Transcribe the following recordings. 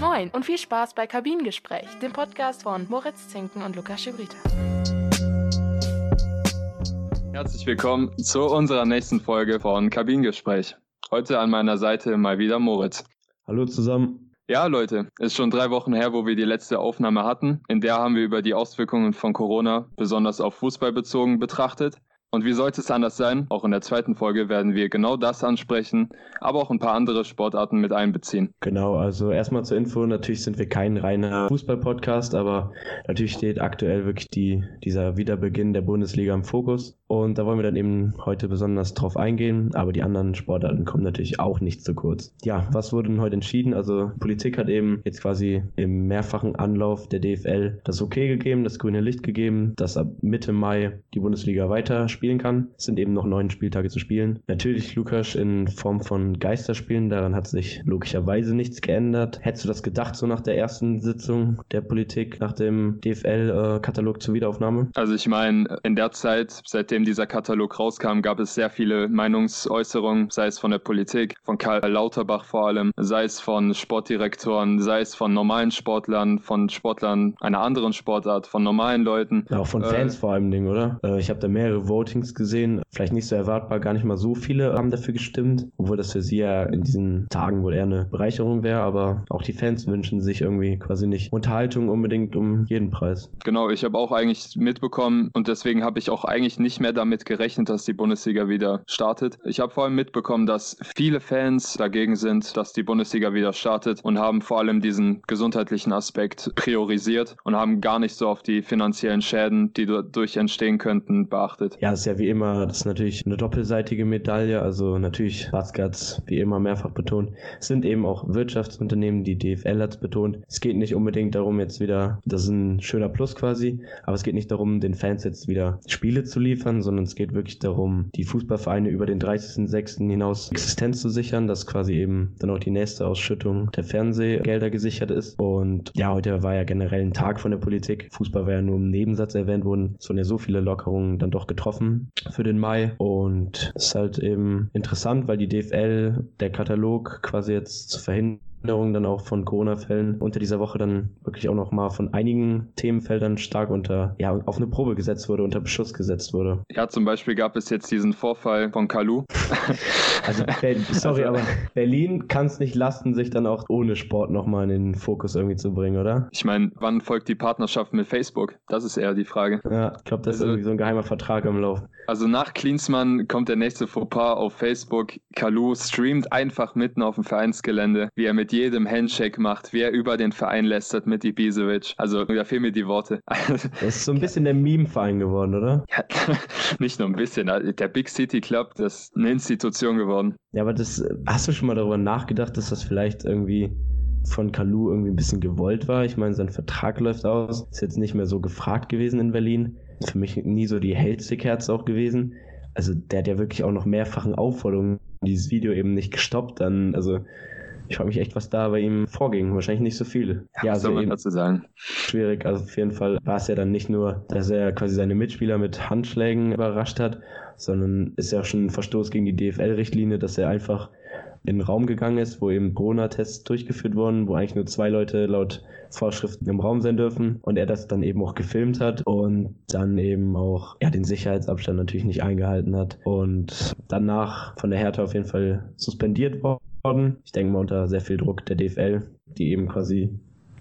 Moin und viel Spaß bei Kabinengespräch, dem Podcast von Moritz Zinken und Lukas Schibrita. Herzlich willkommen zu unserer nächsten Folge von Kabinengespräch. Heute an meiner Seite mal wieder Moritz. Hallo zusammen. Ja, Leute, ist schon drei Wochen her, wo wir die letzte Aufnahme hatten. In der haben wir über die Auswirkungen von Corona, besonders auf Fußball bezogen, betrachtet. Und wie sollte es anders sein? Auch in der zweiten Folge werden wir genau das ansprechen, aber auch ein paar andere Sportarten mit einbeziehen. Genau, also erstmal zur Info, natürlich sind wir kein reiner Fußball-Podcast, aber natürlich steht aktuell wirklich die, dieser Wiederbeginn der Bundesliga im Fokus. Und da wollen wir dann eben heute besonders drauf eingehen, aber die anderen Sportarten kommen natürlich auch nicht zu kurz. Ja, was wurde denn heute entschieden? Also Politik hat eben jetzt quasi im mehrfachen Anlauf der DFL das Okay gegeben, das grüne Licht gegeben, dass ab Mitte Mai die Bundesliga weiter spielen kann. Es sind eben noch neun Spieltage zu spielen. Natürlich Lukas in Form von Geisterspielen, daran hat sich logischerweise nichts geändert. Hättest du das gedacht, so nach der ersten Sitzung der Politik, nach dem DFL-Katalog äh, zur Wiederaufnahme? Also ich meine, in der Zeit, seitdem dieser Katalog rauskam, gab es sehr viele Meinungsäußerungen, sei es von der Politik, von Karl Lauterbach vor allem, sei es von Sportdirektoren, sei es von normalen Sportlern, von Sportlern einer anderen Sportart, von normalen Leuten. Ja, auch von Fans äh, vor allem, oder? Äh, ich habe da mehrere Votings gesehen. Vielleicht nicht so erwartbar, gar nicht mal so viele haben dafür gestimmt, obwohl das für sie ja in diesen Tagen wohl eher eine Bereicherung wäre, aber auch die Fans wünschen sich irgendwie quasi nicht Unterhaltung unbedingt um jeden Preis. Genau, ich habe auch eigentlich mitbekommen und deswegen habe ich auch eigentlich nicht mehr damit gerechnet, dass die Bundesliga wieder startet. Ich habe vor allem mitbekommen, dass viele Fans dagegen sind, dass die Bundesliga wieder startet und haben vor allem diesen gesundheitlichen Aspekt priorisiert und haben gar nicht so auf die finanziellen Schäden, die dadurch entstehen könnten, beachtet. Ja, ist ja wie immer, das ist natürlich eine doppelseitige Medaille. Also natürlich, Baskets, wie immer mehrfach betont, sind eben auch Wirtschaftsunternehmen, die DFL hat betont. Es geht nicht unbedingt darum, jetzt wieder, das ist ein schöner Plus quasi, aber es geht nicht darum, den Fans jetzt wieder Spiele zu liefern, sondern es geht wirklich darum, die Fußballvereine über den 30.06. hinaus Existenz zu sichern, dass quasi eben dann auch die nächste Ausschüttung der Fernsehgelder gesichert ist. Und ja, heute war ja generell ein Tag von der Politik. Fußball war ja nur im Nebensatz erwähnt worden. Es wurden ja so viele Lockerungen dann doch getroffen für den Mai. Und es ist halt eben interessant, weil die DFL, der Katalog quasi jetzt zu verhindern, Änderungen dann auch von Corona-Fällen unter dieser Woche dann wirklich auch noch mal von einigen Themenfeldern stark unter, ja, auf eine Probe gesetzt wurde, unter Beschuss gesetzt wurde. Ja, zum Beispiel gab es jetzt diesen Vorfall von Kalu. also, sorry, also, aber Berlin kann es nicht lassen, sich dann auch ohne Sport nochmal in den Fokus irgendwie zu bringen, oder? Ich meine, wann folgt die Partnerschaft mit Facebook? Das ist eher die Frage. Ja, ich glaube, das also, ist irgendwie so ein geheimer Vertrag im Lauf. Also nach Klinsmann kommt der nächste Fauxpas auf Facebook. Kalu streamt einfach mitten auf dem Vereinsgelände, wie er mit jedem Handshake macht, wie er über den Verein lästert mit Ibisevic. Also da fehlen mir die Worte. Das ist so ein bisschen der Meme-Verein geworden, oder? Ja, nicht nur ein bisschen. Also, der Big City Club, das ist eine Institution geworden. Ja, aber das hast du schon mal darüber nachgedacht, dass das vielleicht irgendwie von Kalu irgendwie ein bisschen gewollt war. Ich meine, sein Vertrag läuft aus, ist jetzt nicht mehr so gefragt gewesen in Berlin für mich nie so die hellste Kerze auch gewesen. Also der hat ja wirklich auch noch mehrfachen Aufforderungen dieses Video eben nicht gestoppt. Dann, also ich frage mich echt, was da bei ihm vorging. Wahrscheinlich nicht so viel. Ja, ja also soll man dazu sagen? Schwierig. Also auf jeden Fall war es ja dann nicht nur, dass er quasi seine Mitspieler mit Handschlägen überrascht hat, sondern ist ja auch schon ein Verstoß gegen die DFL-Richtlinie, dass er einfach in den Raum gegangen ist, wo eben Corona-Tests durchgeführt wurden, wo eigentlich nur zwei Leute laut Vorschriften im Raum sein dürfen und er das dann eben auch gefilmt hat und dann eben auch ja, den Sicherheitsabstand natürlich nicht eingehalten hat und danach von der Härte auf jeden Fall suspendiert worden. Ich denke mal unter sehr viel Druck der DFL, die eben quasi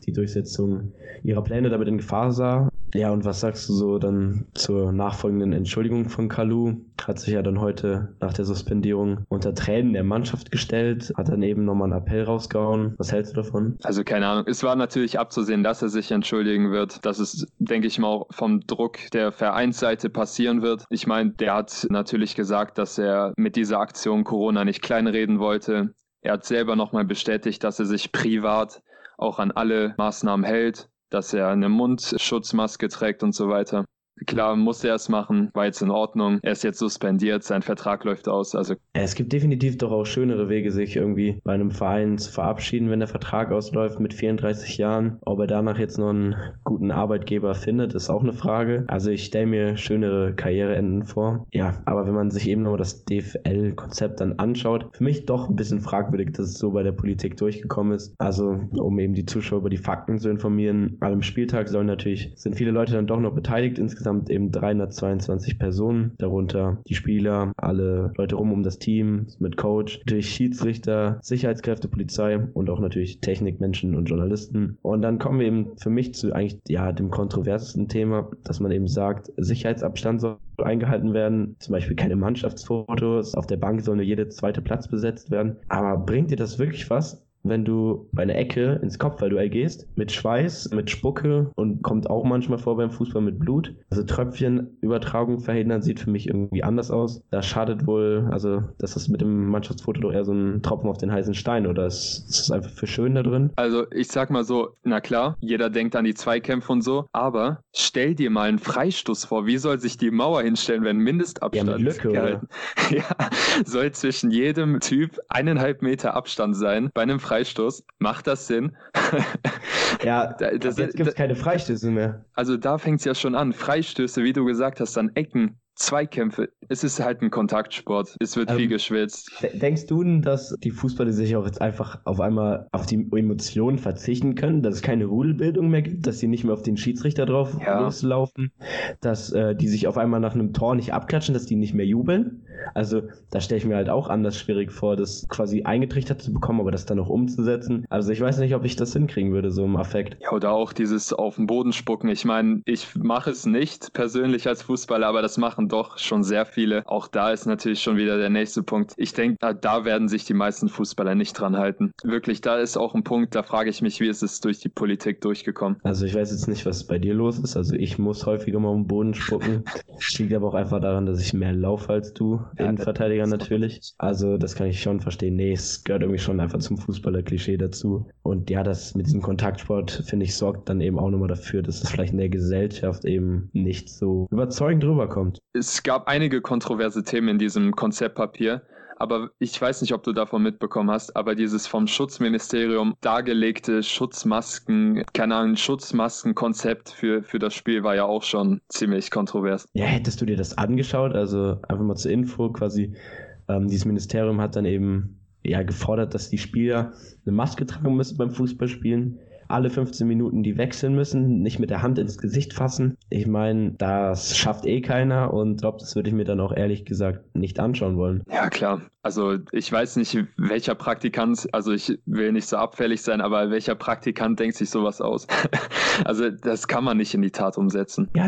die Durchsetzung ihrer Pläne damit in Gefahr sah. Ja, und was sagst du so dann zur nachfolgenden Entschuldigung von Kalu? Hat sich ja dann heute nach der Suspendierung unter Tränen der Mannschaft gestellt, hat dann eben nochmal einen Appell rausgehauen. Was hältst du davon? Also keine Ahnung. Es war natürlich abzusehen, dass er sich entschuldigen wird. Dass es, denke ich mal, auch vom Druck der Vereinsseite passieren wird. Ich meine, der hat natürlich gesagt, dass er mit dieser Aktion Corona nicht kleinreden wollte. Er hat selber nochmal bestätigt, dass er sich privat auch an alle Maßnahmen hält, dass er eine Mundschutzmaske trägt und so weiter. Klar, musste er es machen, war jetzt in Ordnung. Er ist jetzt suspendiert, sein Vertrag läuft aus. Also es gibt definitiv doch auch schönere Wege, sich irgendwie bei einem Verein zu verabschieden, wenn der Vertrag ausläuft mit 34 Jahren. Ob er danach jetzt noch einen guten Arbeitgeber findet, ist auch eine Frage. Also ich stelle mir schönere Karriereenden vor. Ja, aber wenn man sich eben nochmal das DFL-Konzept dann anschaut, für mich doch ein bisschen fragwürdig, dass es so bei der Politik durchgekommen ist. Also um eben die Zuschauer über die Fakten zu informieren. An einem Spieltag sollen natürlich, sind viele Leute dann doch noch beteiligt. Insgesamt eben 322 Personen, darunter die Spieler, alle Leute rum um das Team, mit Coach, natürlich Schiedsrichter, Sicherheitskräfte, Polizei und auch natürlich Technikmenschen und Journalisten. Und dann kommen wir eben für mich zu eigentlich ja dem kontroversesten Thema, dass man eben sagt, Sicherheitsabstand soll eingehalten werden, zum Beispiel keine Mannschaftsfotos, auf der Bank soll nur jeder zweite Platz besetzt werden. Aber bringt dir das wirklich was? Wenn du bei einer Ecke ins Kopfballduell gehst, mit Schweiß, mit Spucke und kommt auch manchmal vor beim Fußball mit Blut. Also Tröpfchenübertragung verhindern sieht für mich irgendwie anders aus. Das schadet wohl, also das ist mit dem Mannschaftsfoto doch eher so ein Tropfen auf den heißen Stein oder ist, ist das einfach für schön da drin? Also ich sag mal so, na klar, jeder denkt an die Zweikämpfe und so, aber stell dir mal einen Freistoß vor. Wie soll sich die Mauer hinstellen, wenn Mindestabstand ja, mit Lücke, gehalten? ja, soll zwischen jedem Typ eineinhalb Meter Abstand sein bei einem Freistoß Freistoß. Macht das Sinn? ja, das, jetzt gibt es keine Freistöße mehr. Also da fängt es ja schon an. Freistöße, wie du gesagt hast, an Ecken Zweikämpfe. Es ist halt ein Kontaktsport. Es wird ähm, viel geschwitzt. Denkst du, dass die Fußballer sich auch jetzt einfach auf einmal auf die Emotionen verzichten können, dass es keine Rudelbildung mehr gibt, dass sie nicht mehr auf den Schiedsrichter drauf ja. loslaufen, dass äh, die sich auf einmal nach einem Tor nicht abklatschen, dass die nicht mehr jubeln? Also da stelle ich mir halt auch anders schwierig vor, das quasi eingetrichtert zu bekommen, aber das dann auch umzusetzen. Also ich weiß nicht, ob ich das hinkriegen würde, so im Affekt. Ja, oder auch dieses auf den Boden spucken. Ich meine, ich mache es nicht persönlich als Fußballer, aber das machen doch schon sehr viele. Auch da ist natürlich schon wieder der nächste Punkt. Ich denke, da, da werden sich die meisten Fußballer nicht dran halten. Wirklich, da ist auch ein Punkt, da frage ich mich, wie ist es durch die Politik durchgekommen? Also ich weiß jetzt nicht, was bei dir los ist. Also ich muss häufiger mal am Boden spucken. Liegt aber auch einfach daran, dass ich mehr laufe als du. Ja, Innenverteidiger natürlich. Also das kann ich schon verstehen. Nee, es gehört irgendwie schon einfach zum Fußballer-Klischee dazu. Und ja, das mit diesem Kontaktsport, finde ich, sorgt dann eben auch nochmal dafür, dass es vielleicht in der Gesellschaft eben nicht so überzeugend rüberkommt es gab einige kontroverse Themen in diesem Konzeptpapier. Aber ich weiß nicht, ob du davon mitbekommen hast, aber dieses vom Schutzministerium dargelegte Schutzmasken, keine Ahnung, Schutzmaskenkonzept für, für das Spiel war ja auch schon ziemlich kontrovers. Ja, hättest du dir das angeschaut? Also einfach mal zur Info quasi, ähm, dieses Ministerium hat dann eben ja gefordert, dass die Spieler eine Maske tragen müssen beim Fußballspielen alle 15 Minuten die wechseln müssen, nicht mit der Hand ins Gesicht fassen. Ich meine, das schafft eh keiner und glaube, das würde ich mir dann auch ehrlich gesagt nicht anschauen wollen. Ja, klar. Also ich weiß nicht, welcher Praktikant, also ich will nicht so abfällig sein, aber welcher Praktikant denkt sich sowas aus? also das kann man nicht in die Tat umsetzen. Ja,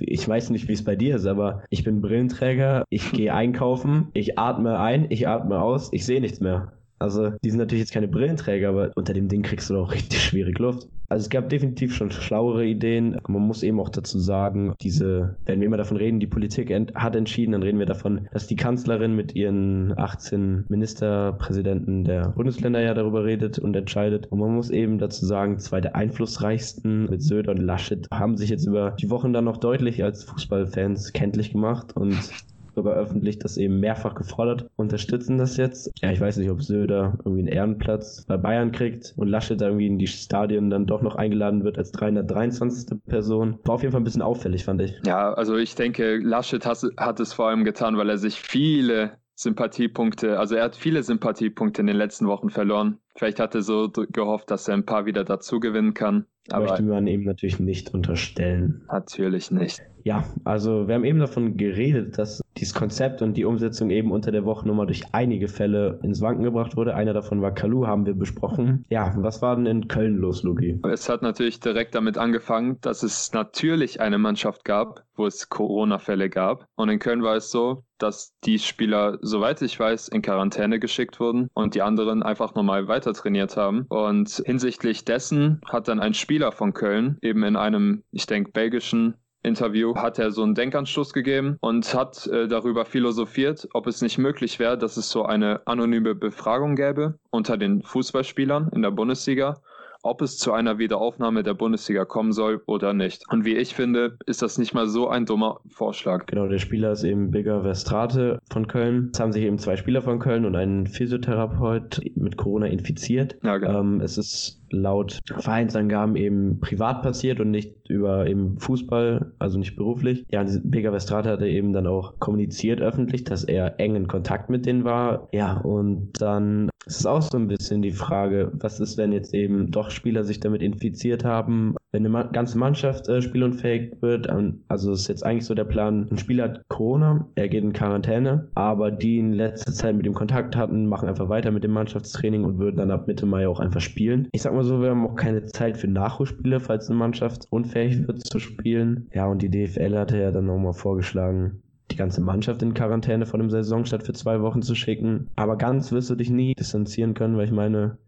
ich weiß nicht, wie es bei dir ist, aber ich bin Brillenträger, ich gehe einkaufen, ich atme ein, ich atme aus, ich sehe nichts mehr. Also, die sind natürlich jetzt keine Brillenträger, aber unter dem Ding kriegst du doch richtig schwierig Luft. Also es gab definitiv schon schlauere Ideen. Man muss eben auch dazu sagen, diese, wenn wir immer davon reden, die Politik ent hat entschieden, dann reden wir davon, dass die Kanzlerin mit ihren 18 Ministerpräsidenten der Bundesländer ja darüber redet und entscheidet. Und man muss eben dazu sagen, zwei der einflussreichsten mit Söder und Laschet haben sich jetzt über die Wochen dann noch deutlich als Fußballfans kenntlich gemacht und sogar öffentlich das eben mehrfach gefordert, unterstützen das jetzt. Ja, ich weiß nicht, ob Söder irgendwie einen Ehrenplatz bei Bayern kriegt und Laschet irgendwie in die Stadien dann doch noch eingeladen wird als 323. Person. War auf jeden Fall ein bisschen auffällig, fand ich. Ja, also ich denke, Laschet hat, hat es vor allem getan, weil er sich viele Sympathiepunkte, also er hat viele Sympathiepunkte in den letzten Wochen verloren. Vielleicht hat er so gehofft, dass er ein paar wieder dazu gewinnen kann. Aber möchte man ihm natürlich nicht unterstellen. Natürlich nicht. Ja, also wir haben eben davon geredet, dass dieses Konzept und die Umsetzung eben unter der Woche nochmal durch einige Fälle ins Wanken gebracht wurde. Einer davon war Kalu, haben wir besprochen. Ja, was war denn in Köln los, Lugi? Es hat natürlich direkt damit angefangen, dass es natürlich eine Mannschaft gab, wo es Corona-Fälle gab. Und in Köln war es so, dass die Spieler, soweit ich weiß, in Quarantäne geschickt wurden und die anderen einfach normal weiter trainiert haben. Und hinsichtlich dessen hat dann ein Spieler von Köln eben in einem, ich denke, belgischen Interview hat er so einen Denkanstoß gegeben und hat äh, darüber philosophiert, ob es nicht möglich wäre, dass es so eine anonyme Befragung gäbe unter den Fußballspielern in der Bundesliga ob es zu einer Wiederaufnahme der Bundesliga kommen soll oder nicht. Und wie ich finde, ist das nicht mal so ein dummer Vorschlag. Genau, der Spieler ist eben Bigger Verstrate von Köln. Es haben sich eben zwei Spieler von Köln und ein Physiotherapeut mit Corona infiziert. Ja, genau. Ähm, es ist laut Vereinsangaben eben privat passiert und nicht über eben Fußball, also nicht beruflich. Ja, Bega Vestrate hatte eben dann auch kommuniziert öffentlich, dass er eng in Kontakt mit denen war. Ja, und dann ist es auch so ein bisschen die Frage, was ist, wenn jetzt eben doch Spieler sich damit infiziert haben, wenn eine ganze Mannschaft äh, spielunfähig wird. Also ist jetzt eigentlich so der Plan, ein Spieler hat Corona, er geht in Quarantäne, aber die in letzter Zeit mit ihm Kontakt hatten, machen einfach weiter mit dem Mannschaftstraining und würden dann ab Mitte Mai auch einfach spielen. Ich sag mal so, wir haben auch keine Zeit für Nachholspiele, falls eine Mannschaft unfähig wird zu spielen. Ja, und die DFL hatte ja dann nochmal vorgeschlagen, die ganze Mannschaft in Quarantäne vor dem Saisonstart für zwei Wochen zu schicken. Aber ganz wirst du dich nie distanzieren können, weil ich meine,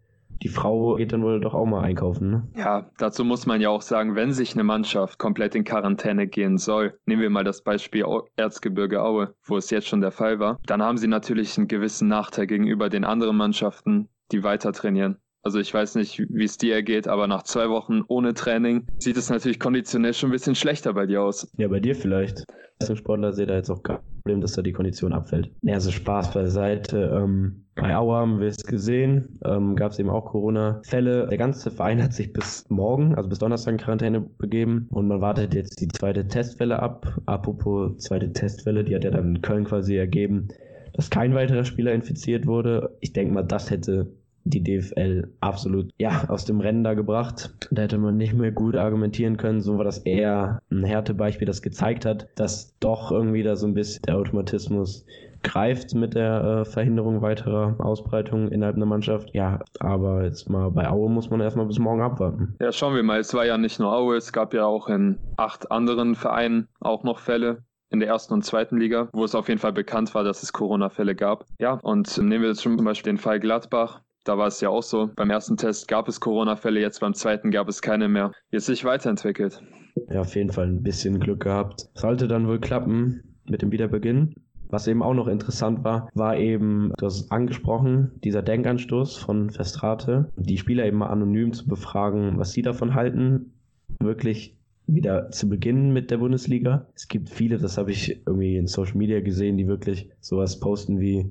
die Frau geht dann wohl doch auch mal einkaufen. Ne? Ja, dazu muss man ja auch sagen, wenn sich eine Mannschaft komplett in Quarantäne gehen soll, nehmen wir mal das Beispiel Erzgebirge Aue, wo es jetzt schon der Fall war, dann haben sie natürlich einen gewissen Nachteil gegenüber den anderen Mannschaften, die weiter trainieren. Also ich weiß nicht, wie es dir ergeht, aber nach zwei Wochen ohne Training sieht es natürlich konditionell schon ein bisschen schlechter bei dir aus. Ja, bei dir vielleicht. Als Sportler sehe da jetzt auch kein Problem, dass da die Kondition abfällt. Ja, also Spaß beiseite. Ähm, bei Auer haben wir es gesehen, ähm, gab es eben auch Corona-Fälle. Der ganze Verein hat sich bis morgen, also bis Donnerstag in Quarantäne begeben und man wartet jetzt die zweite Testwelle ab. Apropos zweite Testwelle, die hat ja dann in Köln quasi ergeben, dass kein weiterer Spieler infiziert wurde. Ich denke mal, das hätte die DFL absolut ja aus dem Rennen da gebracht. Da hätte man nicht mehr gut argumentieren können. So war das eher ein Härtebeispiel, das gezeigt hat, dass doch irgendwie da so ein bisschen der Automatismus greift mit der äh, Verhinderung weiterer Ausbreitung innerhalb einer Mannschaft. Ja, aber jetzt mal bei Aue muss man erstmal bis morgen abwarten. Ja, schauen wir mal. Es war ja nicht nur Aue, es gab ja auch in acht anderen Vereinen auch noch Fälle in der ersten und zweiten Liga, wo es auf jeden Fall bekannt war, dass es Corona-Fälle gab. Ja, und nehmen wir jetzt schon zum Beispiel den Fall Gladbach. Da war es ja auch so. Beim ersten Test gab es Corona-Fälle, jetzt beim zweiten gab es keine mehr. Jetzt sich weiterentwickelt. Ja, auf jeden Fall ein bisschen Glück gehabt. Sollte dann wohl klappen mit dem Wiederbeginn. Was eben auch noch interessant war, war eben, du hast es angesprochen, dieser Denkanstoß von Festrate, die Spieler eben mal anonym zu befragen, was sie davon halten, wirklich wieder zu beginnen mit der Bundesliga. Es gibt viele, das habe ich irgendwie in Social Media gesehen, die wirklich sowas posten wie,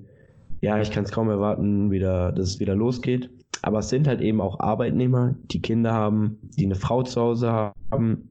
ja, ich kann es kaum erwarten, wieder, dass es wieder losgeht. Aber es sind halt eben auch Arbeitnehmer, die Kinder haben, die eine Frau zu Hause haben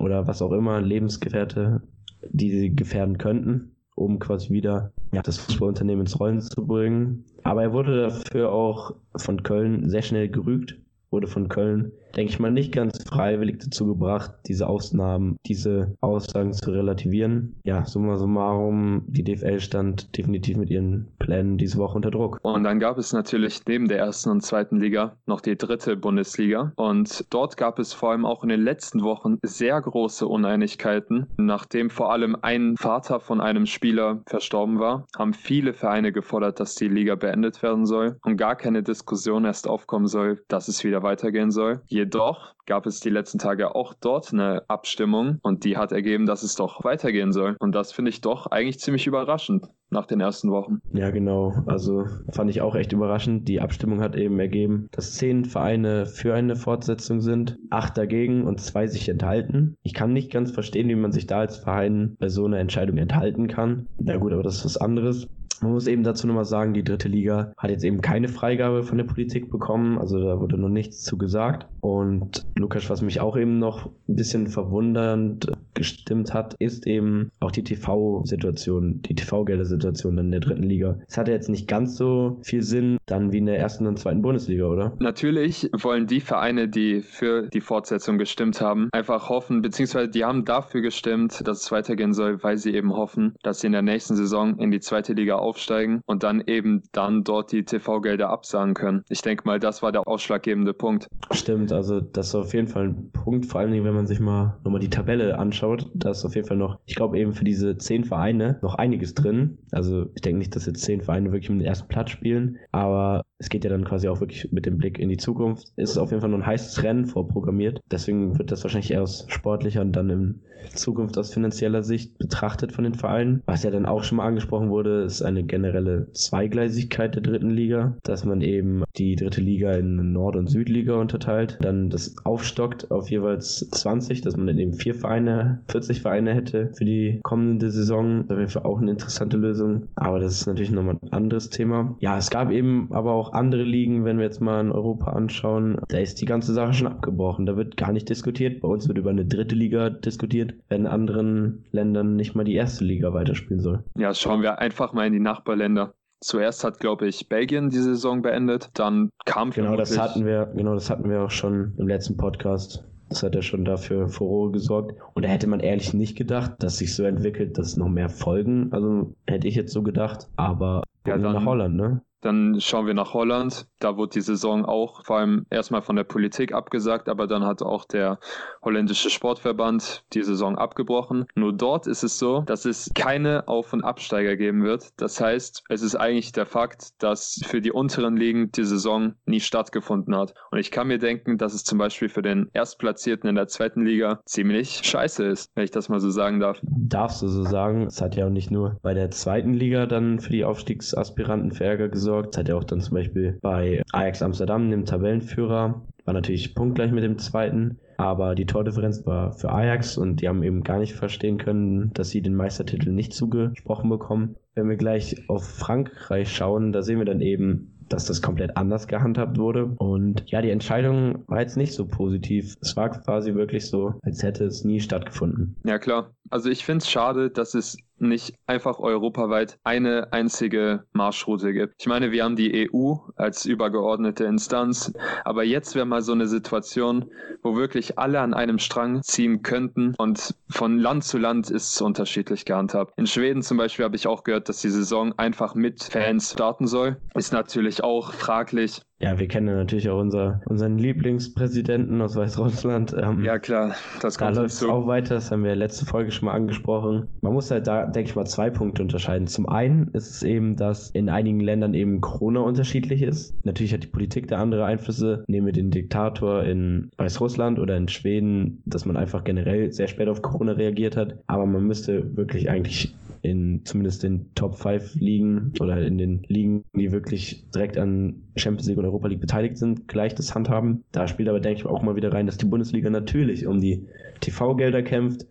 oder was auch immer, Lebensgefährte, die sie gefährden könnten, um quasi wieder ja, das Fußballunternehmen ins Rollen zu bringen. Aber er wurde dafür auch von Köln sehr schnell gerügt, wurde von Köln denke ich mal, nicht ganz freiwillig dazu gebracht, diese Ausnahmen, diese Aussagen zu relativieren. Ja, summa summarum, die DFL stand definitiv mit ihren Plänen diese Woche unter Druck. Und dann gab es natürlich neben der ersten und zweiten Liga noch die dritte Bundesliga. Und dort gab es vor allem auch in den letzten Wochen sehr große Uneinigkeiten. Nachdem vor allem ein Vater von einem Spieler verstorben war, haben viele Vereine gefordert, dass die Liga beendet werden soll und gar keine Diskussion erst aufkommen soll, dass es wieder weitergehen soll. Je Jedoch gab es die letzten Tage auch dort eine Abstimmung und die hat ergeben, dass es doch weitergehen soll. Und das finde ich doch eigentlich ziemlich überraschend nach den ersten Wochen. Ja, genau. Also fand ich auch echt überraschend. Die Abstimmung hat eben ergeben, dass zehn Vereine für eine Fortsetzung sind, acht dagegen und zwei sich enthalten. Ich kann nicht ganz verstehen, wie man sich da als Verein bei so einer Entscheidung enthalten kann. Na gut, aber das ist was anderes. Man muss eben dazu nochmal sagen, die dritte Liga hat jetzt eben keine Freigabe von der Politik bekommen, also da wurde noch nichts zu gesagt. Und Lukas, was mich auch eben noch ein bisschen verwundernd gestimmt hat, ist eben auch die TV-Situation, die TV-Gelder-Situation in der dritten Liga. Es hatte jetzt nicht ganz so viel Sinn dann wie in der ersten und zweiten Bundesliga, oder? Natürlich wollen die Vereine, die für die Fortsetzung gestimmt haben, einfach hoffen, beziehungsweise die haben dafür gestimmt, dass es weitergehen soll, weil sie eben hoffen, dass sie in der nächsten Saison in die zweite Liga aufsteigen und dann eben dann dort die TV-Gelder absagen können. Ich denke mal, das war der ausschlaggebende Punkt. Stimmt, also das ist auf jeden Fall ein Punkt, vor allen Dingen, wenn man sich mal nochmal die Tabelle anschaut. Da ist auf jeden Fall noch, ich glaube eben für diese zehn Vereine noch einiges drin. Also ich denke nicht, dass jetzt zehn Vereine wirklich um den ersten Platz spielen, aber es geht ja dann quasi auch wirklich mit dem Blick in die Zukunft. Es ist auf jeden Fall noch ein heißes Rennen vorprogrammiert. Deswegen wird das wahrscheinlich eher aus sportlicher und dann in Zukunft aus finanzieller Sicht betrachtet von den Vereinen. Was ja dann auch schon mal angesprochen wurde, ist eine generelle Zweigleisigkeit der dritten Liga, dass man eben die dritte Liga in Nord- und Südliga unterteilt, dann das aufstockt auf jeweils 20, dass man dann eben vier Vereine, 40 Vereine hätte für die kommende Saison. Das Fall auch eine interessante Lösung. Aber das ist natürlich nochmal ein anderes Thema. Ja, es gab eben aber auch andere Ligen, wenn wir jetzt mal in Europa anschauen, da ist die ganze Sache schon abgebrochen. Da wird gar nicht diskutiert. Bei uns wird über eine dritte Liga diskutiert, wenn in anderen Ländern nicht mal die erste Liga weiterspielen soll. Ja, schauen wir einfach mal in die Nachbarländer. Zuerst hat, glaube ich, Belgien die Saison beendet, dann kam Genau, das hatten wir, genau, das hatten wir auch schon im letzten Podcast. Das hat ja schon dafür Furore gesorgt. Und da hätte man ehrlich nicht gedacht, dass sich so entwickelt, dass noch mehr folgen. Also hätte ich jetzt so gedacht. Aber ja, dann, nach Holland, ne? Dann schauen wir nach Holland. Da wurde die Saison auch vor allem erstmal von der Politik abgesagt, aber dann hat auch der holländische Sportverband die Saison abgebrochen. Nur dort ist es so, dass es keine Auf- und Absteiger geben wird. Das heißt, es ist eigentlich der Fakt, dass für die unteren Ligen die Saison nie stattgefunden hat. Und ich kann mir denken, dass es zum Beispiel für den Erstplatzierten in der zweiten Liga ziemlich scheiße ist, wenn ich das mal so sagen darf. Darfst du so sagen. Es hat ja auch nicht nur bei der zweiten Liga dann für die Aufstiegsaspiranten für Ärger gesorgt gesorgt. Hat er auch dann zum Beispiel bei Ajax Amsterdam, dem Tabellenführer, war natürlich punktgleich mit dem zweiten. Aber die Tordifferenz war für Ajax und die haben eben gar nicht verstehen können, dass sie den Meistertitel nicht zugesprochen bekommen. Wenn wir gleich auf Frankreich schauen, da sehen wir dann eben, dass das komplett anders gehandhabt wurde. Und ja, die Entscheidung war jetzt nicht so positiv. Es war quasi wirklich so, als hätte es nie stattgefunden. Ja, klar. Also ich finde es schade, dass es nicht einfach europaweit eine einzige Marschroute gibt. Ich meine, wir haben die EU als übergeordnete Instanz, aber jetzt wäre mal so eine Situation, wo wirklich alle an einem Strang ziehen könnten und von Land zu Land ist es unterschiedlich gehandhabt. In Schweden zum Beispiel habe ich auch gehört, dass die Saison einfach mit Fans starten soll. Ist natürlich auch fraglich. Ja, wir kennen natürlich auch unser, unseren Lieblingspräsidenten aus Weißrussland. Ähm, ja, klar, das kommt Da läuft es auch weiter, das haben wir letzte Folge schon mal angesprochen. Man muss halt da, denke ich mal, zwei Punkte unterscheiden. Zum einen ist es eben, dass in einigen Ländern eben Corona unterschiedlich ist. Natürlich hat die Politik da andere Einflüsse. Nehmen wir den Diktator in Weißrussland oder in Schweden, dass man einfach generell sehr spät auf Corona reagiert hat. Aber man müsste wirklich eigentlich in zumindest den Top 5 Ligen oder in den Ligen, die wirklich direkt an Champions League und Europa League beteiligt sind, gleich das handhaben. Da spielt aber, denke ich, auch mal wieder rein, dass die Bundesliga natürlich um die TV-Gelder kämpft,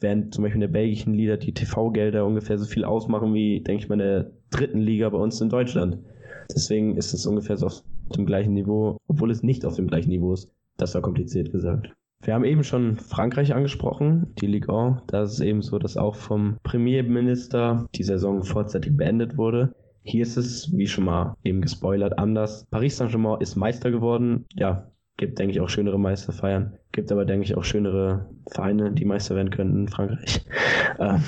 während zum Beispiel in der belgischen Liga die TV-Gelder ungefähr so viel ausmachen wie, denke ich mal, in der dritten Liga bei uns in Deutschland. Deswegen ist es ungefähr so auf dem gleichen Niveau, obwohl es nicht auf dem gleichen Niveau ist. Das war kompliziert gesagt. Wir haben eben schon Frankreich angesprochen, die Ligue 1. Da ist es eben so, dass auch vom Premierminister die Saison vorzeitig beendet wurde. Hier ist es, wie schon mal eben gespoilert, anders. Paris Saint-Germain ist Meister geworden. Ja, gibt, denke ich, auch schönere Meisterfeiern. Gibt aber, denke ich, auch schönere Vereine, die Meister werden könnten in Frankreich. Ähm,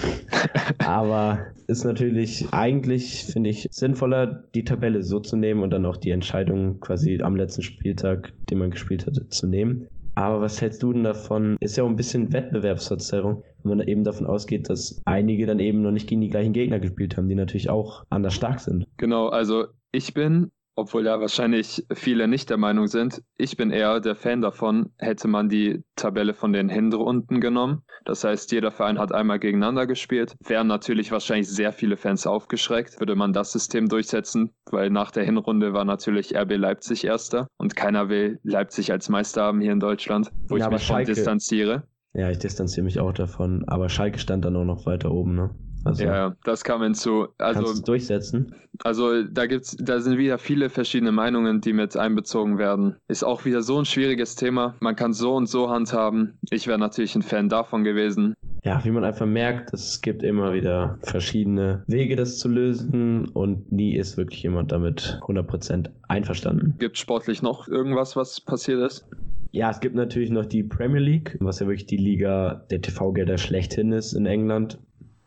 aber ist natürlich eigentlich, finde ich, sinnvoller, die Tabelle so zu nehmen und dann auch die Entscheidung quasi am letzten Spieltag, den man gespielt hatte, zu nehmen. Aber was hältst du denn davon? Ist ja auch ein bisschen Wettbewerbsverzerrung, wenn man eben davon ausgeht, dass einige dann eben noch nicht gegen die gleichen Gegner gespielt haben, die natürlich auch anders stark sind. Genau, also ich bin obwohl ja wahrscheinlich viele nicht der Meinung sind. Ich bin eher der Fan davon, hätte man die Tabelle von den Hinrunden genommen. Das heißt, jeder Verein hat einmal gegeneinander gespielt. Wären natürlich wahrscheinlich sehr viele Fans aufgeschreckt, würde man das System durchsetzen, weil nach der Hinrunde war natürlich RB Leipzig erster und keiner will Leipzig als Meister haben hier in Deutschland, wo ja, ich mich Schalke, von distanziere. Ja, ich distanziere mich auch davon, aber Schalke stand dann auch noch weiter oben, ne? Also, ja, das kam hinzu. Also, kannst du durchsetzen? Also da gibt's, da sind wieder viele verschiedene Meinungen, die mit einbezogen werden. Ist auch wieder so ein schwieriges Thema. Man kann so und so handhaben. Ich wäre natürlich ein Fan davon gewesen. Ja, wie man einfach merkt, es gibt immer wieder verschiedene Wege, das zu lösen und nie ist wirklich jemand damit 100% einverstanden. Gibt sportlich noch irgendwas, was passiert ist? Ja, es gibt natürlich noch die Premier League, was ja wirklich die Liga der TV-Gelder schlechthin ist in England.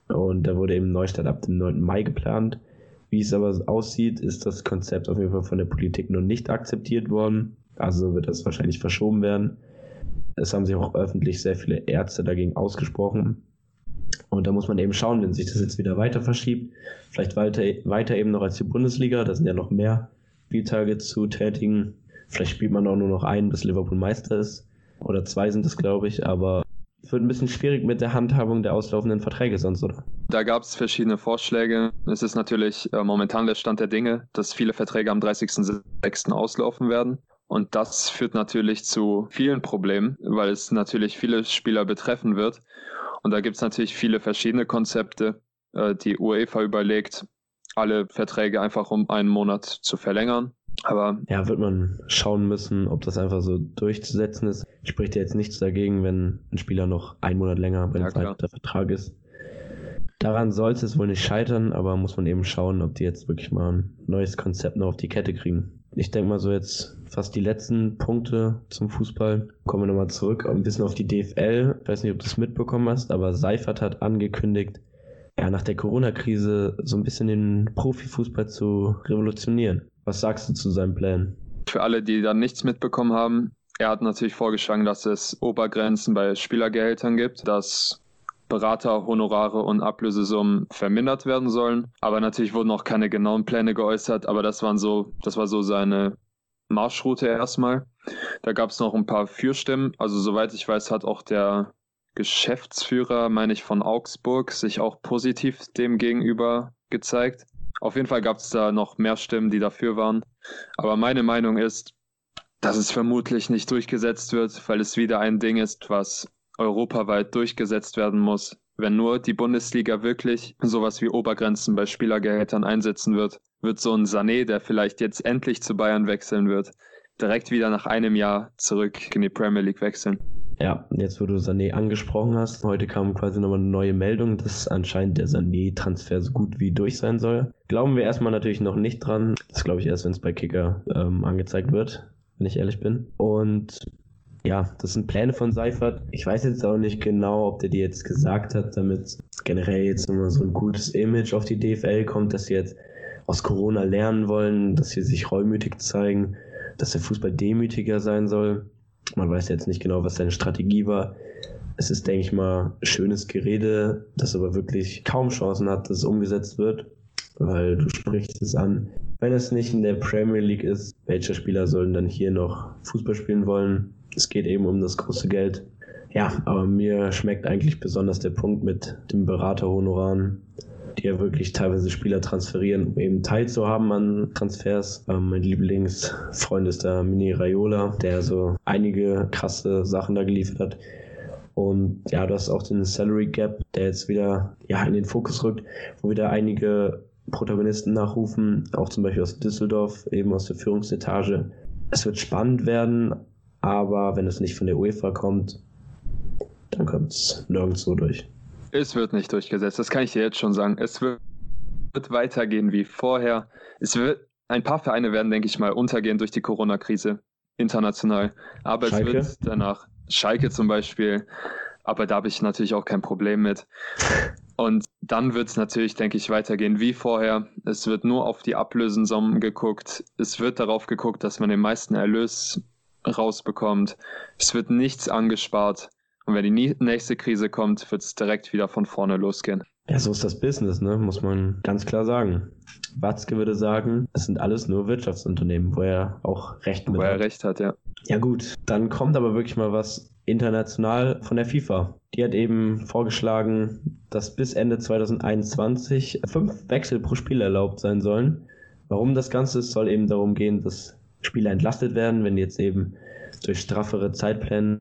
Und da wurde eben Neustadt ab dem 9. Mai geplant. Wie es aber aussieht, ist das Konzept auf jeden Fall von der Politik noch nicht akzeptiert worden. Also wird das wahrscheinlich verschoben werden. Es haben sich auch öffentlich sehr viele Ärzte dagegen ausgesprochen. Und da muss man eben schauen, wenn sich das jetzt wieder weiter verschiebt, vielleicht weiter, weiter eben noch als die Bundesliga, da sind ja noch mehr Spieltage zu tätigen. Vielleicht spielt man auch nur noch einen, bis Liverpool Meister ist. Oder zwei sind es, glaube ich, aber wird ein bisschen schwierig mit der Handhabung der auslaufenden Verträge sonst, oder? Da gab es verschiedene Vorschläge. Es ist natürlich äh, momentan der Stand der Dinge, dass viele Verträge am 30.06. auslaufen werden. Und das führt natürlich zu vielen Problemen, weil es natürlich viele Spieler betreffen wird. Und da gibt es natürlich viele verschiedene Konzepte. Äh, die UEFA überlegt, alle Verträge einfach um einen Monat zu verlängern. Aber ja, wird man schauen müssen, ob das einfach so durchzusetzen ist. Spricht ja jetzt nichts dagegen, wenn ein Spieler noch einen Monat länger bei ja, der Vertrag ist. Daran soll es wohl nicht scheitern, aber muss man eben schauen, ob die jetzt wirklich mal ein neues Konzept noch auf die Kette kriegen. Ich denke mal so jetzt fast die letzten Punkte zum Fußball. Kommen wir nochmal zurück, ein bisschen auf die DFL. Ich weiß nicht, ob du es mitbekommen hast, aber Seifert hat angekündigt, ja, nach der Corona-Krise so ein bisschen den Profifußball zu revolutionieren. Was sagst du zu seinem Plan? Für alle, die da nichts mitbekommen haben, er hat natürlich vorgeschlagen, dass es Obergrenzen bei Spielergehältern gibt, dass Berater, Honorare und Ablösesummen vermindert werden sollen. Aber natürlich wurden auch keine genauen Pläne geäußert, aber das waren so, das war so seine Marschroute erstmal. Da gab es noch ein paar Fürstimmen. Also soweit ich weiß, hat auch der Geschäftsführer, meine ich, von Augsburg sich auch positiv dem gegenüber gezeigt. Auf jeden Fall gab es da noch mehr Stimmen, die dafür waren. Aber meine Meinung ist, dass es vermutlich nicht durchgesetzt wird, weil es wieder ein Ding ist, was europaweit durchgesetzt werden muss. Wenn nur die Bundesliga wirklich sowas wie Obergrenzen bei Spielergehältern einsetzen wird, wird so ein Sané, der vielleicht jetzt endlich zu Bayern wechseln wird, direkt wieder nach einem Jahr zurück in die Premier League wechseln. Ja, jetzt wo du Sané angesprochen hast, heute kam quasi nochmal eine neue Meldung, dass anscheinend der Sané-Transfer so gut wie durch sein soll. Glauben wir erstmal natürlich noch nicht dran. Das glaube ich erst, wenn es bei Kicker ähm, angezeigt wird, wenn ich ehrlich bin. Und ja, das sind Pläne von Seifert. Ich weiß jetzt auch nicht genau, ob der die jetzt gesagt hat, damit generell jetzt nochmal so ein gutes Image auf die DFL kommt, dass sie jetzt aus Corona lernen wollen, dass sie sich reumütig zeigen, dass der Fußball demütiger sein soll. Man weiß jetzt nicht genau, was seine Strategie war. Es ist, denke ich mal, schönes Gerede, das aber wirklich kaum Chancen hat, dass es umgesetzt wird, weil du sprichst es an. Wenn es nicht in der Premier League ist, welche Spieler sollen dann hier noch Fußball spielen wollen? Es geht eben um das große Geld. Ja, aber mir schmeckt eigentlich besonders der Punkt mit dem Beraterhonoraren, die ja wirklich teilweise Spieler transferieren, um eben teilzuhaben an Transfers. Ähm, mein Lieblingsfreund ist der Mini Raiola, der so einige krasse Sachen da geliefert hat. Und ja, du hast auch den Salary Gap, der jetzt wieder ja, in den Fokus rückt, wo wieder einige Protagonisten nachrufen, auch zum Beispiel aus Düsseldorf, eben aus der Führungsetage. Es wird spannend werden, aber wenn es nicht von der UEFA kommt, dann kommt es nirgendwo durch. Es wird nicht durchgesetzt, das kann ich dir jetzt schon sagen. Es wird weitergehen wie vorher. Es wird, ein paar Vereine werden, denke ich mal, untergehen durch die Corona-Krise international. Aber Schalke? es wird danach, Schalke zum Beispiel, aber da habe ich natürlich auch kein Problem mit. Und dann wird es natürlich, denke ich, weitergehen wie vorher. Es wird nur auf die Ablösensummen geguckt. Es wird darauf geguckt, dass man den meisten Erlös rausbekommt. Es wird nichts angespart. Und wenn die nächste Krise kommt, wird es direkt wieder von vorne losgehen. Ja, so ist das Business, ne? muss man ganz klar sagen. Watzke würde sagen, es sind alles nur Wirtschaftsunternehmen, wo er auch recht mit wo er hat. recht hat, ja. Ja gut, dann kommt aber wirklich mal was international von der FIFA. Die hat eben vorgeschlagen, dass bis Ende 2021 fünf Wechsel pro Spiel erlaubt sein sollen. Warum das Ganze ist, soll eben darum gehen, dass Spieler entlastet werden, wenn jetzt eben durch straffere Zeitpläne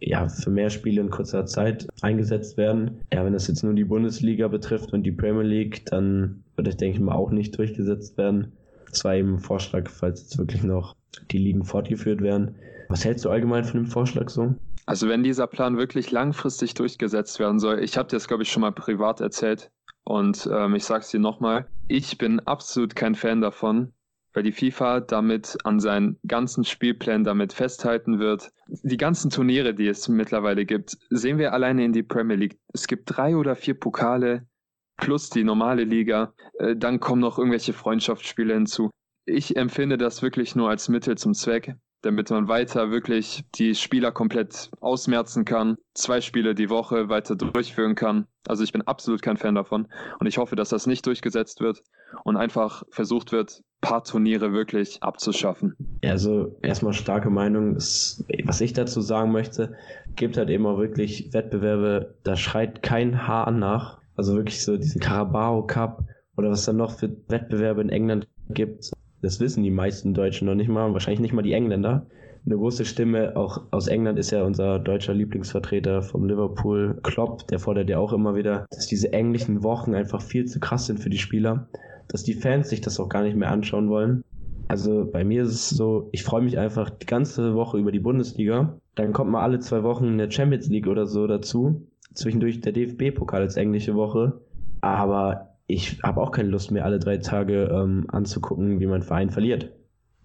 ja, für mehr Spiele in kurzer Zeit eingesetzt werden. Ja, wenn das jetzt nur die Bundesliga betrifft und die Premier League, dann wird das, denke ich mal, auch nicht durchgesetzt werden. Das war eben ein Vorschlag, falls jetzt wirklich noch die Ligen fortgeführt werden. Was hältst du allgemein von dem Vorschlag so? Also wenn dieser Plan wirklich langfristig durchgesetzt werden soll, ich habe dir das, glaube ich, schon mal privat erzählt und ähm, ich sage es dir nochmal, ich bin absolut kein Fan davon, weil die FIFA damit an seinen ganzen Spielplänen damit festhalten wird. Die ganzen Turniere, die es mittlerweile gibt, sehen wir alleine in die Premier League. Es gibt drei oder vier Pokale plus die normale Liga. Äh, dann kommen noch irgendwelche Freundschaftsspiele hinzu. Ich empfinde das wirklich nur als Mittel zum Zweck. Damit man weiter wirklich die Spieler komplett ausmerzen kann, zwei Spiele die Woche weiter durchführen kann. Also ich bin absolut kein Fan davon und ich hoffe, dass das nicht durchgesetzt wird und einfach versucht wird, paar Turniere wirklich abzuschaffen. Also erstmal starke Meinung. was ich dazu sagen möchte, gibt halt auch wirklich Wettbewerbe, da schreit kein Haar nach. Also wirklich so diesen Carabao Cup oder was dann noch für Wettbewerbe in England gibt. Das wissen die meisten Deutschen noch nicht mal, wahrscheinlich nicht mal die Engländer. Eine große Stimme auch aus England ist ja unser deutscher Lieblingsvertreter vom Liverpool, Klopp, der fordert ja auch immer wieder, dass diese englischen Wochen einfach viel zu krass sind für die Spieler, dass die Fans sich das auch gar nicht mehr anschauen wollen. Also bei mir ist es so, ich freue mich einfach die ganze Woche über die Bundesliga. Dann kommt mal alle zwei Wochen eine Champions League oder so dazu. Zwischendurch der DFB-Pokal als englische Woche. Aber ich habe auch keine Lust mehr, alle drei Tage ähm, anzugucken, wie mein Verein verliert.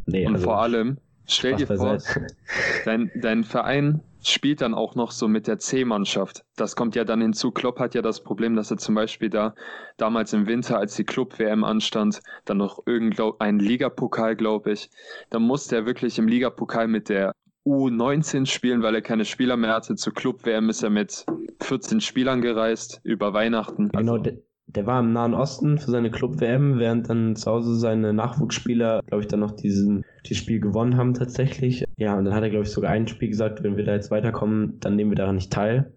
Nee, Und also, vor allem, stell dir vor, dein, dein Verein spielt dann auch noch so mit der C-Mannschaft. Das kommt ja dann hinzu. Klopp hat ja das Problem, dass er zum Beispiel da damals im Winter, als die Club-WM anstand, dann noch irgendein Ligapokal, glaube ich, da musste er wirklich im Ligapokal mit der U19 spielen, weil er keine Spieler mehr hatte. Zur Club-WM ist er mit 14 Spielern gereist über Weihnachten. Genau, also, der war im Nahen Osten für seine Club-WM, während dann zu Hause seine Nachwuchsspieler, glaube ich, dann noch diesen, dieses Spiel gewonnen haben tatsächlich. Ja, und dann hat er, glaube ich, sogar ein Spiel gesagt, wenn wir da jetzt weiterkommen, dann nehmen wir daran nicht teil.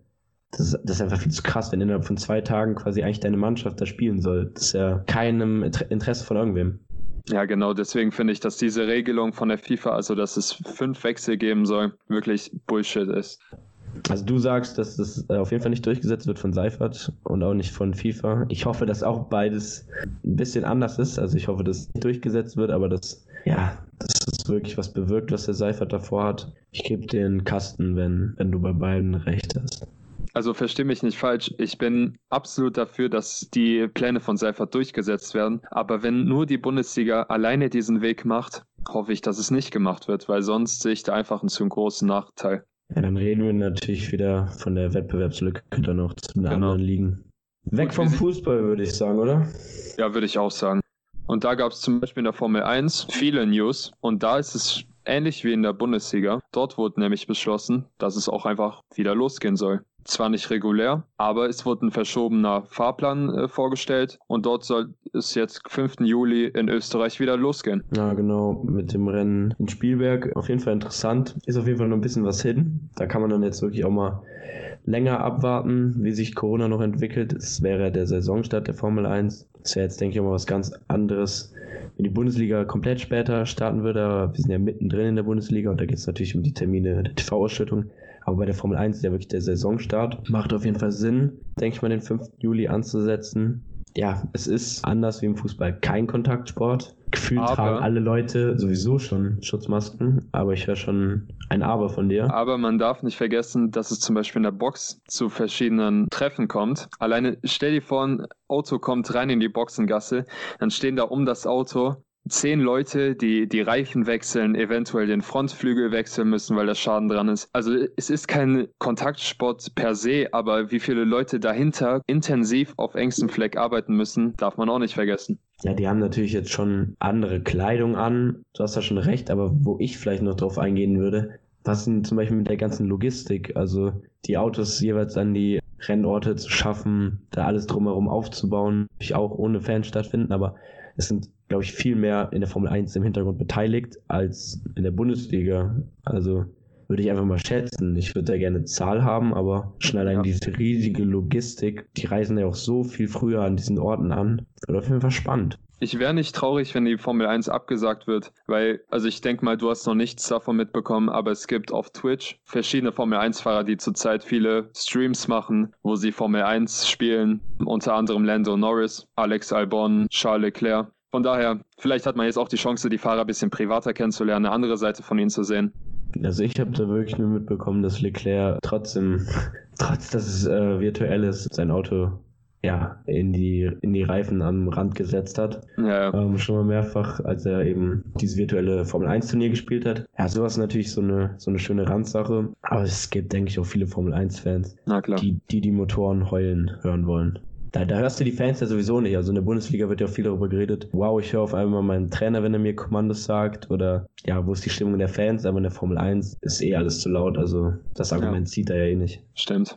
Das ist, das ist einfach viel zu krass, wenn innerhalb von zwei Tagen quasi eigentlich deine Mannschaft da spielen soll. Das ist ja keinem Interesse von irgendwem. Ja, genau. Deswegen finde ich, dass diese Regelung von der FIFA, also dass es fünf Wechsel geben soll, wirklich Bullshit ist. Also du sagst, dass das äh, auf jeden Fall nicht durchgesetzt wird von Seifert und auch nicht von FIFA. Ich hoffe, dass auch beides ein bisschen anders ist. Also ich hoffe, dass es nicht durchgesetzt wird, aber dass, ja, dass es wirklich was bewirkt, was der Seifert davor hat. Ich gebe dir einen Kasten, wenn, wenn du bei beiden recht hast. Also verstehe mich nicht falsch. Ich bin absolut dafür, dass die Pläne von Seifert durchgesetzt werden. Aber wenn nur die Bundesliga alleine diesen Weg macht, hoffe ich, dass es nicht gemacht wird, weil sonst sehe ich da einfach einen zu großen Nachteil. Ja, dann reden wir natürlich wieder von der Wettbewerbslücke dann noch zu den genau. anderen Ligen. Weg vom Fußball, würde ich sagen, oder? Ja, würde ich auch sagen. Und da gab es zum Beispiel in der Formel 1 viele News und da ist es ähnlich wie in der Bundesliga. Dort wurde nämlich beschlossen, dass es auch einfach wieder losgehen soll zwar nicht regulär, aber es wurde ein verschobener Fahrplan äh, vorgestellt und dort soll es jetzt 5. Juli in Österreich wieder losgehen. Ja, genau, mit dem Rennen in Spielberg. Auf jeden Fall interessant. Ist auf jeden Fall noch ein bisschen was hin. Da kann man dann jetzt wirklich auch mal länger abwarten, wie sich Corona noch entwickelt. Es wäre der Saisonstart der Formel 1. Das wäre jetzt, denke ich, auch mal was ganz anderes, wenn die Bundesliga komplett später starten würde. Wir sind ja mittendrin in der Bundesliga und da geht es natürlich um die Termine der TV-Ausschüttung. Aber bei der Formel 1 ist ja wirklich der Saisonstart. Macht auf jeden Fall Sinn, denke ich mal, den 5. Juli anzusetzen. Ja, es ist anders wie im Fußball kein Kontaktsport. Gefühlt aber, tragen alle Leute sowieso schon Schutzmasken, aber ich höre schon ein Aber von dir. Aber man darf nicht vergessen, dass es zum Beispiel in der Box zu verschiedenen Treffen kommt. Alleine stell dir vor, ein Auto kommt rein in die Boxengasse, dann stehen da um das Auto zehn Leute, die die Reifen wechseln, eventuell den Frontflügel wechseln müssen, weil der Schaden dran ist. Also es ist kein Kontaktsport per se, aber wie viele Leute dahinter intensiv auf engstem Fleck arbeiten müssen, darf man auch nicht vergessen. Ja, die haben natürlich jetzt schon andere Kleidung an. Du hast da schon recht, aber wo ich vielleicht noch drauf eingehen würde, was sind zum Beispiel mit der ganzen Logistik, also die Autos jeweils an die Rennorte zu schaffen, da alles drumherum aufzubauen, ich auch ohne Fans stattfinden, aber es sind, glaube ich, viel mehr in der Formel 1 im Hintergrund beteiligt als in der Bundesliga. Also würde ich einfach mal schätzen. Ich würde da gerne Zahl haben, aber schon allein ja. diese riesige Logistik, die reisen ja auch so viel früher an diesen Orten an. Wird auf jeden Fall spannend. Ich wäre nicht traurig, wenn die Formel 1 abgesagt wird, weil, also ich denke mal, du hast noch nichts davon mitbekommen, aber es gibt auf Twitch verschiedene Formel 1-Fahrer, die zurzeit viele Streams machen, wo sie Formel 1 spielen, unter anderem Lando Norris, Alex Albon, Charles Leclerc. Von daher, vielleicht hat man jetzt auch die Chance, die Fahrer ein bisschen privater kennenzulernen, eine andere Seite von ihnen zu sehen. Also ich habe da wirklich nur mitbekommen, dass Leclerc trotzdem, trotz dass es äh, virtuell ist, sein Auto ja, in die, in die Reifen am Rand gesetzt hat. Ja. Ähm, schon mal mehrfach, als er eben dieses virtuelle Formel 1 Turnier gespielt hat. Ja, sowas ist natürlich so eine, so eine schöne Randsache. Aber es gibt, denke ich, auch viele Formel 1 Fans, die, die die Motoren heulen hören wollen. Da, da hörst du die Fans ja sowieso nicht. Also in der Bundesliga wird ja auch viel darüber geredet. Wow, ich höre auf einmal meinen Trainer, wenn er mir Kommandos sagt. Oder ja, wo ist die Stimmung der Fans? Aber in der Formel 1 ist eh alles zu laut. Also das Argument ja. zieht er ja eh nicht. Stimmt.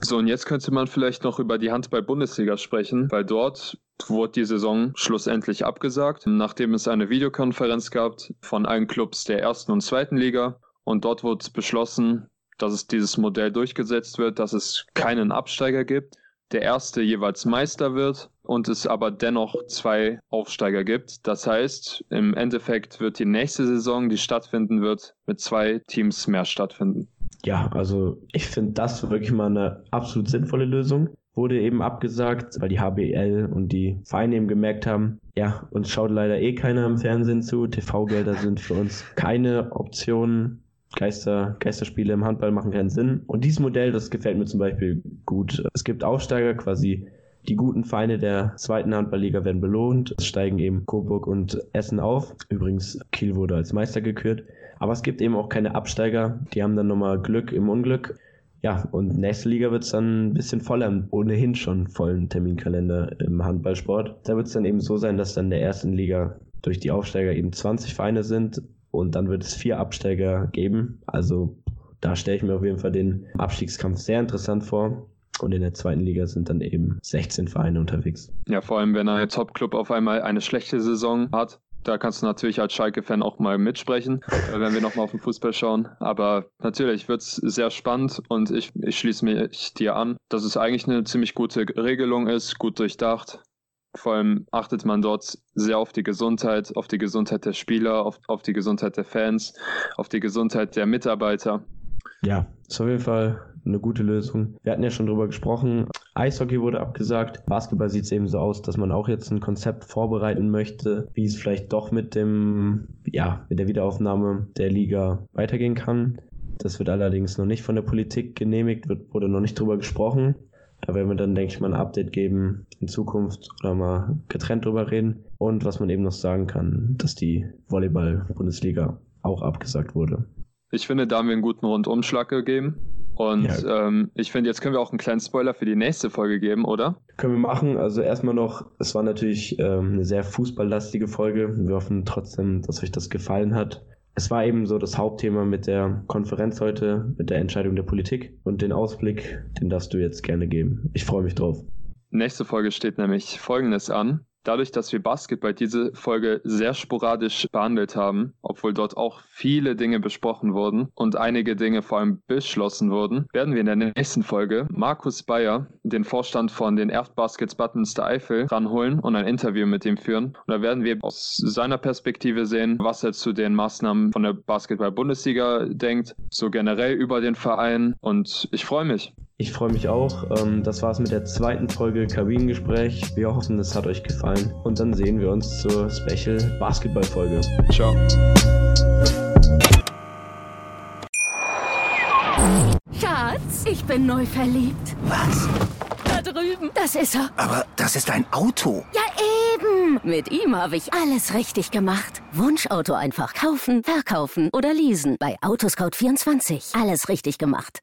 So, und jetzt könnte man vielleicht noch über die Handball-Bundesliga sprechen, weil dort wurde die Saison schlussendlich abgesagt, nachdem es eine Videokonferenz gab von allen Clubs der ersten und zweiten Liga. Und dort wurde beschlossen, dass es dieses Modell durchgesetzt wird, dass es keinen Absteiger gibt, der erste jeweils Meister wird und es aber dennoch zwei Aufsteiger gibt. Das heißt, im Endeffekt wird die nächste Saison, die stattfinden wird, mit zwei Teams mehr stattfinden. Ja, also ich finde das wirklich mal eine absolut sinnvolle Lösung. Wurde eben abgesagt, weil die HBL und die Vereine eben gemerkt haben, ja, uns schaut leider eh keiner im Fernsehen zu. TV-Gelder sind für uns keine Option. Geister, Geisterspiele im Handball machen keinen Sinn. Und dieses Modell, das gefällt mir zum Beispiel gut. Es gibt Aufsteiger, quasi die guten Feinde der zweiten Handballliga werden belohnt. Es steigen eben Coburg und Essen auf. Übrigens, Kiel wurde als Meister gekürt. Aber es gibt eben auch keine Absteiger. Die haben dann nochmal Glück im Unglück. Ja, und nächste Liga wird es dann ein bisschen voller, ohnehin schon vollen Terminkalender im Handballsport. Da wird es dann eben so sein, dass dann der ersten Liga durch die Aufsteiger eben 20 Vereine sind und dann wird es vier Absteiger geben. Also da stelle ich mir auf jeden Fall den Abstiegskampf sehr interessant vor. Und in der zweiten Liga sind dann eben 16 Vereine unterwegs. Ja, vor allem, wenn ein Top-Club auf einmal eine schlechte Saison hat, da kannst du natürlich als Schalke-Fan auch mal mitsprechen, wenn wir nochmal auf den Fußball schauen. Aber natürlich wird es sehr spannend und ich, ich schließe mich dir an, dass es eigentlich eine ziemlich gute Regelung ist, gut durchdacht. Vor allem achtet man dort sehr auf die Gesundheit, auf die Gesundheit der Spieler, auf, auf die Gesundheit der Fans, auf die Gesundheit der Mitarbeiter. Ja, ist auf jeden Fall eine gute Lösung. Wir hatten ja schon drüber gesprochen. Eishockey wurde abgesagt. Basketball sieht es eben so aus, dass man auch jetzt ein Konzept vorbereiten möchte, wie es vielleicht doch mit dem, ja, mit der Wiederaufnahme der Liga weitergehen kann. Das wird allerdings noch nicht von der Politik genehmigt, wird, wurde noch nicht drüber gesprochen. Da werden wir dann, denke ich mal, ein Update geben in Zukunft oder mal getrennt drüber reden. Und was man eben noch sagen kann, dass die Volleyball-Bundesliga auch abgesagt wurde. Ich finde, da haben wir einen guten Rundumschlag gegeben. Und ja. ähm, ich finde, jetzt können wir auch einen kleinen Spoiler für die nächste Folge geben, oder? Können wir machen. Also erstmal noch, es war natürlich ähm, eine sehr fußballlastige Folge. Wir hoffen trotzdem, dass euch das gefallen hat. Es war eben so das Hauptthema mit der Konferenz heute, mit der Entscheidung der Politik und den Ausblick, den darfst du jetzt gerne geben. Ich freue mich drauf. Nächste Folge steht nämlich Folgendes an. Dadurch, dass wir Basketball diese Folge sehr sporadisch behandelt haben, obwohl dort auch viele Dinge besprochen wurden und einige Dinge vor allem beschlossen wurden, werden wir in der nächsten Folge Markus Bayer, den Vorstand von den Erftbaskets Buttons der Eifel, ranholen und ein Interview mit ihm führen. Und da werden wir aus seiner Perspektive sehen, was er zu den Maßnahmen von der Basketball-Bundesliga denkt, so generell über den Verein. Und ich freue mich. Ich freue mich auch. Ähm, das war's mit der zweiten Folge Kabinengespräch. Wir hoffen, es hat euch gefallen. Und dann sehen wir uns zur Special Basketball Folge. Ciao. Schatz, ich bin neu verliebt. Was? Da drüben. Das ist er. Aber das ist ein Auto. Ja, eben. Mit ihm habe ich alles richtig gemacht. Wunschauto einfach kaufen, verkaufen oder leasen. Bei Autoscout24. Alles richtig gemacht.